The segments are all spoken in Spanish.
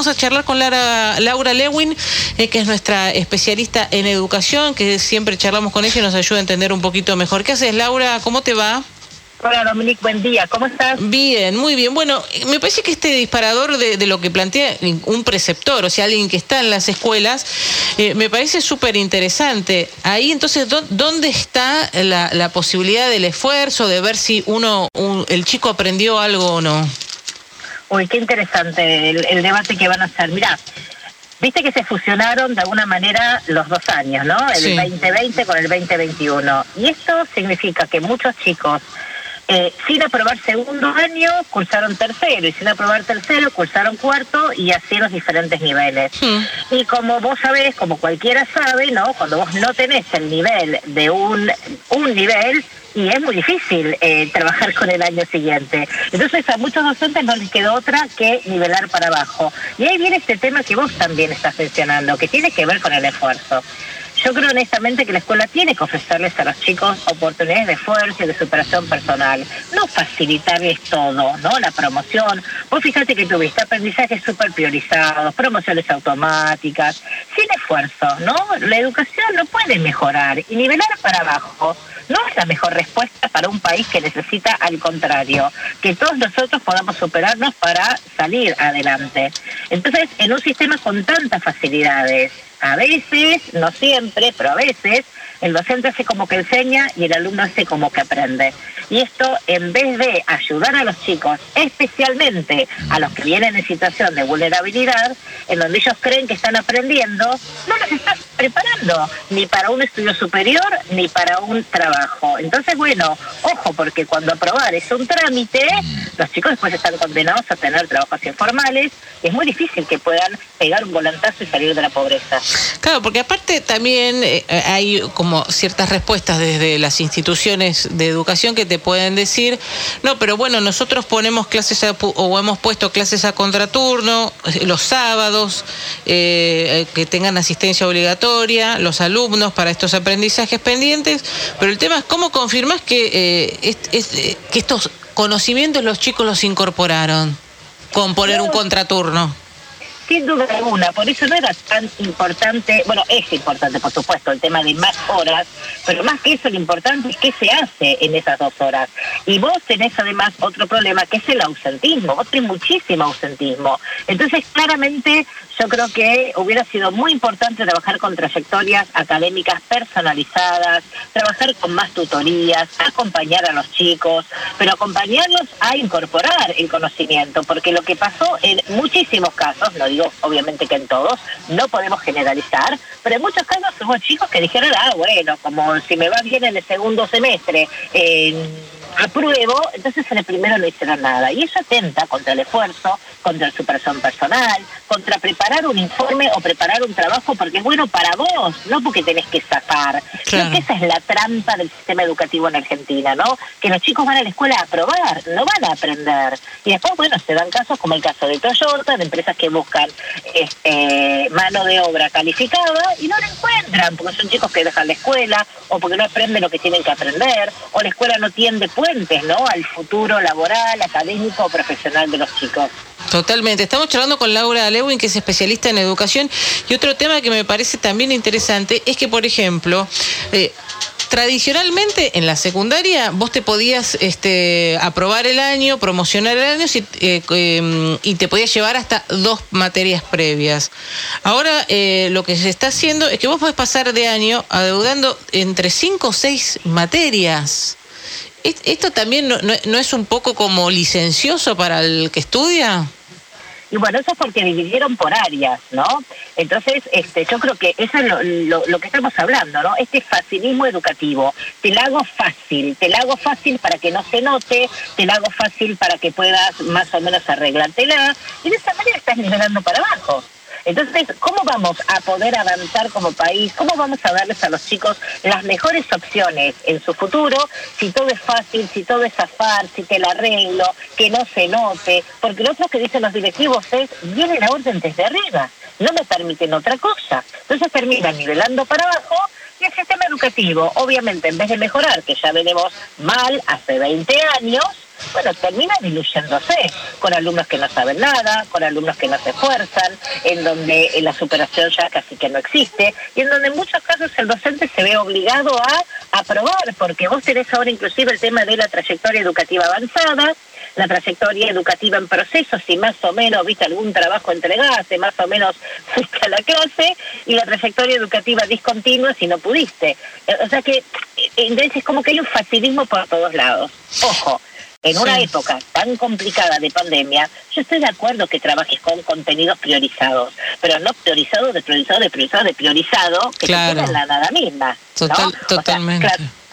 Vamos a charlar con Laura Lewin, eh, que es nuestra especialista en educación, que siempre charlamos con ella y nos ayuda a entender un poquito mejor. ¿Qué haces, Laura? ¿Cómo te va? Hola Dominique, buen día, ¿cómo estás? Bien, muy bien. Bueno, me parece que este disparador de, lo que plantea un preceptor, o sea, alguien que está en las escuelas, eh, me parece súper interesante. Ahí entonces, ¿dónde está la, posibilidad del esfuerzo, de ver si uno, el chico aprendió algo o no? Uy, qué interesante el, debate que van a hacer. Mirá, Viste que se fusionaron de alguna manera los dos años, ¿no? El 2020 con el 2021. Y esto significa que muchos chicos eh, sin aprobar segundo año, cursaron tercero, y sin aprobar tercero, cursaron cuarto, y así los diferentes niveles. Hmm. Y como vos sabés, como cualquiera sabe, ¿no? Cuando vos no tenés el nivel de un, un nivel, y es muy difícil eh, trabajar con el año siguiente. Entonces a muchos docentes no les quedó otra que nivelar para abajo. Y ahí viene este tema que vos también estás mencionando, que tiene que ver con el esfuerzo. Yo creo honestamente que la escuela tiene que ofrecerles a los chicos oportunidades de esfuerzo y de superación personal, no facilitarles todo, ¿no? La promoción. Vos fíjate que tuviste aprendizajes súper priorizados, promociones automáticas, sin esfuerzo, ¿no? La educación no puede mejorar y nivelar para abajo no es la mejor respuesta para un país que necesita al contrario, que todos nosotros podamos superarnos para salir adelante. Entonces, en un sistema con tantas facilidades, a veces, no siempre, pero a veces, el docente hace como que enseña y el alumno hace como que aprende. Y esto, en vez de ayudar a los chicos, especialmente a los que vienen en situación de vulnerabilidad, en donde ellos creen que están aprendiendo, no los están preparando ni para un estudio superior ni para un trabajo. Entonces, bueno, ojo, porque cuando aprobar es un trámite, los chicos después están condenados a tener trabajos informales y es muy difícil que puedan pegar un volantazo y salir de la pobreza. Claro, porque aparte también eh, hay como ciertas respuestas desde las instituciones de educación que te pueden decir, no, pero bueno, nosotros ponemos clases o hemos puesto clases a contraturno eh, los sábados, eh, que tengan asistencia obligatoria, los alumnos para estos aprendizajes pendientes, pero el tema es cómo confirmas que, que estos conocimientos los chicos los incorporaron con poner un contraturno sin duda alguna, por eso no era tan importante, bueno, es importante por supuesto el tema de más horas, pero más que eso lo importante es qué se hace en esas dos horas. Y vos tenés además otro problema que es el ausentismo, vos tenés muchísimo ausentismo. Entonces claramente yo creo que hubiera sido muy importante trabajar con trayectorias académicas personalizadas, trabajar con más tutorías, acompañar a los chicos, pero acompañarlos a incorporar el conocimiento, porque lo que pasó en muchísimos casos, no digo obviamente que en todos, no podemos generalizar, pero en muchos casos hubo chicos que dijeron, ah, bueno, como si me va bien en el segundo semestre, apruebo, entonces en el primero no hicieron nada. Y eso atenta contra el esfuerzo, contra la superación personal, contra preparar un informe o preparar un trabajo porque es bueno para vos, no porque tenés que zafar. Creo que esa es la trampa del sistema educativo en Argentina, ¿no? Que los chicos van a la escuela a probar, no van a aprender. Y después, bueno, se dan casos como el caso de Toyota, de empresas que buscan este, mano de obra calificada y no la encuentran, porque son chicos que dejan la escuela o porque no aprenden lo que tienen que aprender, o la escuela no tiende ¿no? Al futuro laboral, académico o profesional de los chicos. Totalmente. Estamos charlando con Laura Lewin, que es especialista en educación. Y otro tema que me parece también interesante es que, por ejemplo, eh, tradicionalmente en la secundaria vos te podías este, aprobar el año, promocionar el año eh, em, y te podías llevar hasta dos materias previas. Ahora eh, lo que se está haciendo es que vos podés pasar de año adeudando entre cinco o seis materias. ¿Esto también no, es un poco como licencioso para el que estudia? Y bueno, eso es porque dividieron por áreas, ¿no? Entonces, este, yo creo que eso es lo, que estamos hablando, ¿no? Este facilismo educativo. Te la hago fácil, te la hago fácil para que no se note, te la hago fácil para que puedas más o menos arreglártela, y de esa manera estás nivelando para abajo. Entonces, ¿cómo vamos a poder avanzar como país? ¿Cómo vamos a darles a los chicos las mejores opciones en su futuro si todo es fácil, si todo es zafar, si te la arreglo, que no se note? Porque lo otro que dicen los directivos es, viene la orden desde arriba, no me permiten otra cosa. Entonces terminan nivelando para abajo y el sistema educativo, obviamente, en vez de mejorar, que ya venimos mal hace 20 años, bueno, termina diluyéndose con alumnos que no saben nada, con alumnos que no se esfuerzan, en donde la superación ya casi que no existe, y en donde en muchos casos el docente se ve obligado a aprobar, porque vos tenés ahora inclusive el tema de la trayectoria educativa avanzada, la trayectoria educativa en proceso, si más o menos viste algún trabajo entregaste, más o menos fuiste a la clase, y la trayectoria educativa discontinua si no pudiste. Eh, o sea que, eh, entonces es como que hay un facilismo por todos lados. Ojo, en una época tan complicada de pandemia, yo estoy de acuerdo que trabajes con contenidos priorizados, pero no priorizados, de priorizado, de priorizado, de priorizado, que claro. la nada misma. totalmente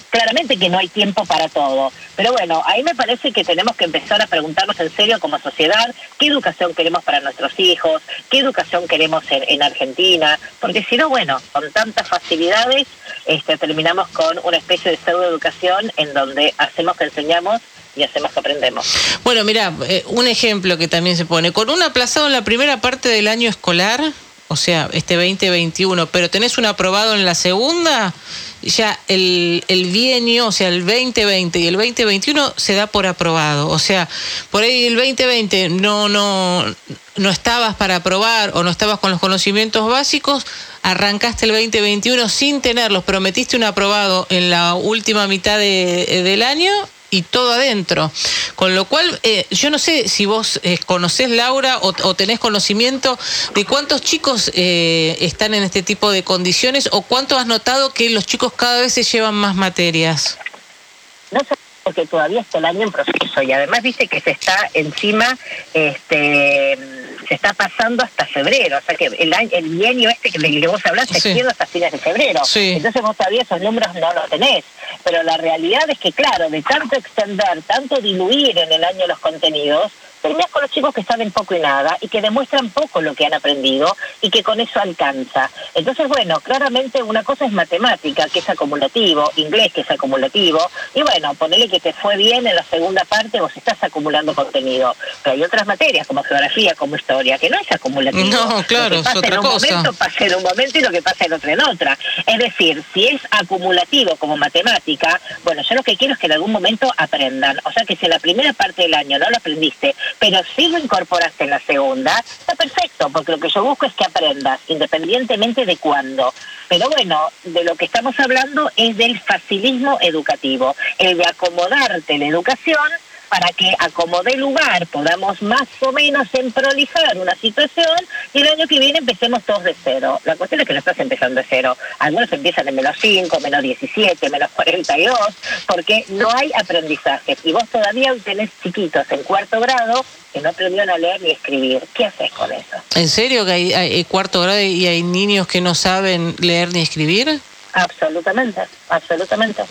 claramente que no hay tiempo para todo. Pero bueno, ahí me parece que tenemos que empezar a preguntarnos en serio como sociedad qué educación queremos para nuestros hijos, qué educación queremos en, Argentina, porque si no, bueno, con tantas facilidades este, terminamos con una especie de pseudoeducación en donde hacemos que enseñamos y hacemos que aprendemos. Bueno, mira, eh, un ejemplo que también se pone, con un aplazado en la primera parte del año escolar, o sea, este 2021, pero tenés un aprobado en la segunda, ya el, el bienio, o sea, el 2020 y el 2021 se da por aprobado. O sea, por ahí el 2020 no, no, no estabas para aprobar o no estabas con los conocimientos básicos, arrancaste el 2021 sin tenerlos, prometiste un aprobado en la última mitad de, del año y todo adentro. Con lo cual, eh, yo no sé si vos eh, conocés, Laura, o, tenés conocimiento de cuántos chicos eh, están en este tipo de condiciones o cuánto has notado que los chicos cada vez se llevan más materias. No sé, porque todavía está el año en proceso y además dice que se está encima, este se está pasando hasta febrero, o sea que el, el bienio este que, que vos hablaste se extiende hasta fines de febrero. Entonces vos todavía esos números no los tenés. Pero la realidad es que, claro, de tanto extender, tanto diluir en el año los contenidos, terminas con los chicos que saben poco y nada y que demuestran poco lo que han aprendido y que con eso alcanza. Entonces, bueno, claramente una cosa es matemática, que es acumulativo, inglés, que es acumulativo, y bueno, ponele que te fue bien en la segunda parte, vos estás acumulando contenido. Pero hay otras materias, como geografía, como historia, que no es acumulativo. No, claro, es otra en un cosa. momento pasa en un momento y lo que pasa en otro en otra. Es decir, si es acumulativo como matemática, bueno, yo lo que quiero es que en algún momento aprendan. O sea, que si en la primera parte del año no lo aprendiste, pero si lo incorporaste en la segunda, está perfecto, porque lo que yo busco es que aprendas, independientemente de cuándo. Pero bueno, de lo que estamos hablando es del facilismo educativo, el de acomodarte la educación para que acomode lugar podamos más o menos emprolijar una situación y el año que viene empecemos todos de cero. La cuestión es que no estás empezando de cero. Algunos empiezan en menos 5, menos 17, menos 42, porque no hay aprendizaje. Y vos todavía tenés chiquitos en cuarto grado que no aprendieron a leer ni escribir. ¿Qué haces con eso? ¿En serio que hay, hay cuarto grado y hay niños que no saben leer ni escribir? Absolutamente, absolutamente.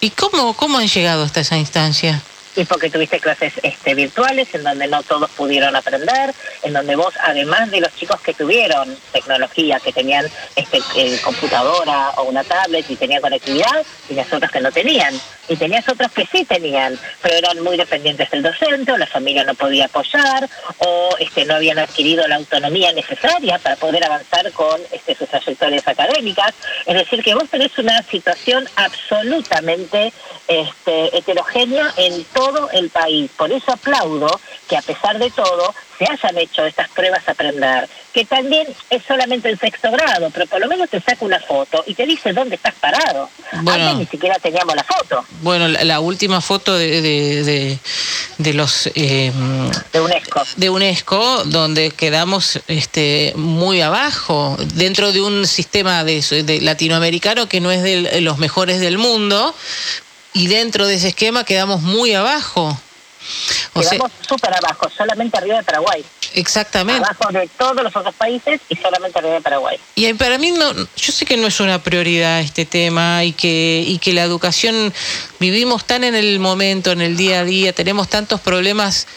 ¿Y cómo, cómo han llegado hasta esa instancia? Y porque tuviste clases este, virtuales en donde no todos pudieron aprender, en donde vos, además de los chicos que tuvieron tecnología, que tenían este, eh, computadora o una tablet y tenían conectividad, tenías otros que no tenían. Y tenías otros que sí tenían, pero eran muy dependientes del docente, o la familia no podía apoyar, o este, no habían adquirido la autonomía necesaria para poder avanzar con este, sus trayectorias académicas. Es decir, que vos tenés una situación absolutamente este, heterogénea en todo el país. Por eso aplaudo que a pesar de todo se hayan hecho estas pruebas a aprender, que también es solamente el sexto grado, pero por lo menos te saca una foto y te dice dónde estás parado. Antes ni siquiera teníamos la foto. Bueno, la, última foto de, de, de, los... Eh, de UNESCO. De UNESCO, donde quedamos este, muy abajo, dentro de un sistema de, latinoamericano que no es de los mejores del mundo, y dentro de ese esquema quedamos muy abajo. quedamos súper abajo, solamente arriba de Paraguay. Exactamente. Abajo de todos los otros países y solamente arriba de Paraguay. Y para mí no, yo sé que no es una prioridad este tema y que y que la educación vivimos tan en el momento, en el día a día, tenemos tantos problemas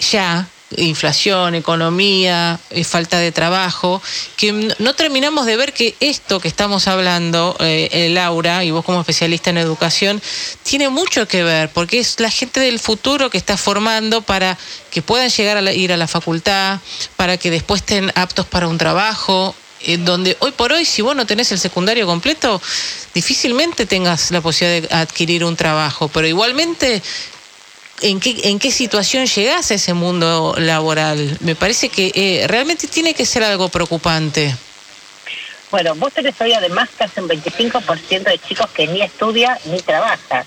ya inflación, economía, eh, falta de trabajo, que no terminamos de ver que esto que estamos hablando, eh, eh, Laura, y vos como especialista en educación, tiene mucho que ver, porque es la gente del futuro que está formando para que puedan llegar a ir a la facultad, para que después estén aptos para un trabajo, donde hoy por hoy, si vos no tenés el secundario completo, difícilmente tengas la posibilidad de adquirir un trabajo, pero igualmente en qué, en qué situación llegas a ese mundo laboral. Me parece que eh, realmente tiene que ser algo preocupante. Bueno, vos tenés hoy además casi un 25% de chicos que ni estudia ni trabaja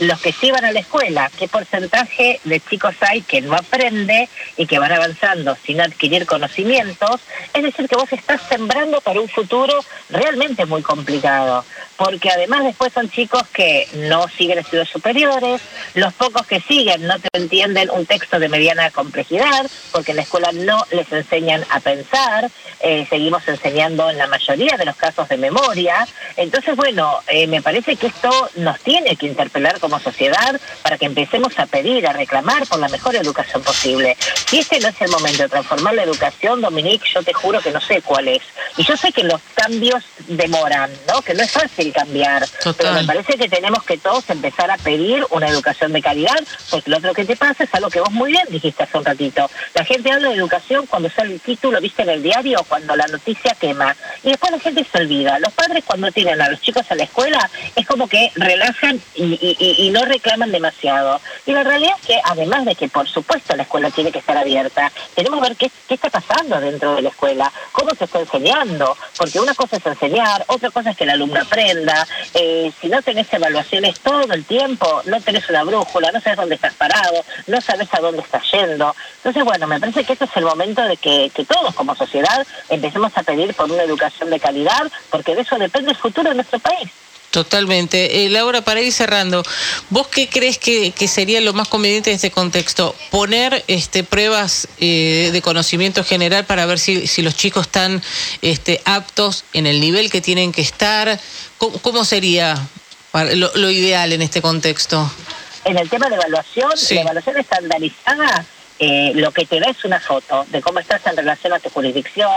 los que sí van a la escuela, qué porcentaje de chicos hay que no aprende y que van avanzando sin adquirir conocimientos, es decir, que vos estás sembrando para un futuro realmente muy complicado, porque además después son chicos que no siguen estudios superiores, los pocos que siguen no te entienden un texto de mediana complejidad, porque en la escuela no les enseñan a pensar, eh, seguimos enseñando en la mayoría de los casos de memoria, entonces bueno, eh, me parece que esto nos tiene que interpelar como sociedad para que empecemos a pedir, a reclamar por la mejor educación posible. Si este no es el momento de transformar la educación, Dominique, yo te juro que no sé cuál es. Y yo sé que los cambios demoran, ¿no? Que no es fácil cambiar. Pero me parece que tenemos que todos empezar a pedir una educación de calidad, porque lo otro que te pasa es algo que vos muy bien dijiste hace un ratito. La gente habla de educación cuando sale el título, viste en el diario, cuando la noticia quema. Y después la gente se olvida. Los padres cuando tienen a los chicos a la escuela es como que relajan y y no reclaman demasiado. Y la realidad es que, además de que, por supuesto, la escuela tiene que estar abierta, tenemos que ver qué, qué está pasando dentro de la escuela, cómo se está enseñando, porque una cosa es enseñar, otra cosa es que el alumno aprenda. Eh, si no tenés evaluaciones todo el tiempo, no tenés una brújula, no sabes dónde estás parado, no sabes a dónde estás yendo. Entonces, bueno, me parece que este es el momento de que, que todos como sociedad empecemos a pedir por una educación de calidad, porque de eso depende el futuro de nuestro país. Totalmente. Eh, Laura, para ir cerrando, ¿vos qué crees que, sería lo más conveniente en este contexto? Poner este, pruebas eh, de conocimiento general para ver si, si los chicos están este, aptos en el nivel que tienen que estar. ¿Cómo, sería lo, ideal en este contexto? En el tema de evaluación, la evaluación estandarizada eh, lo que te da es una foto de cómo estás en relación a tu jurisdicción,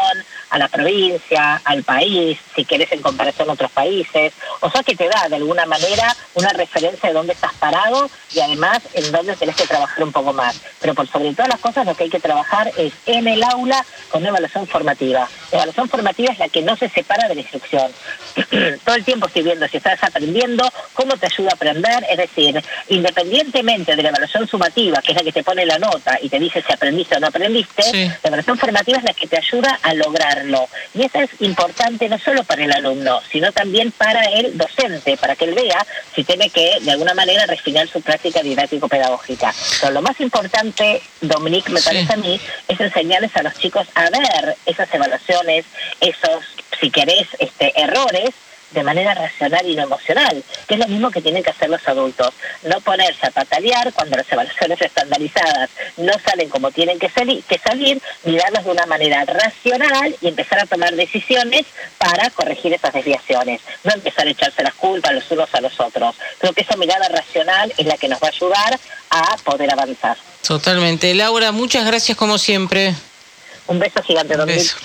a la provincia, al país, si querés en comparación a otros países. O sea que te da de alguna manera una referencia de dónde estás parado y además en dónde tenés que trabajar un poco más. Pero por sobre todas las cosas lo que hay que trabajar es en el aula con una evaluación formativa. La evaluación formativa es la que no se separa de la instrucción. Todo el tiempo estoy viendo si estás aprendiendo, cómo te ayuda a aprender, es decir, independientemente de la evaluación sumativa, que es la que te pone la nota y te dice si aprendiste o no aprendiste, la evaluación formativa es la que te ayuda a lograrlo. Y eso es importante no solo para el alumno, sino también para el docente, para que él vea si tiene que, de alguna manera, refinar su práctica didáctico-pedagógica. Pero lo más importante, Dominique, me parece a mí, es enseñarles a los chicos a ver esas evaluaciones, esos, si querés, este, errores, de manera racional y no emocional, que es lo mismo que tienen que hacer los adultos. No ponerse a patalear cuando las evaluaciones estandarizadas no salen como tienen que, salir, que salir, mirarlas de una manera racional y empezar a tomar decisiones para corregir esas desviaciones. No empezar a echarse las culpas los unos a los otros. Creo que esa mirada racional es la que nos va a ayudar a poder avanzar. Totalmente. Laura, muchas gracias como siempre. Un beso gigante, Un beso.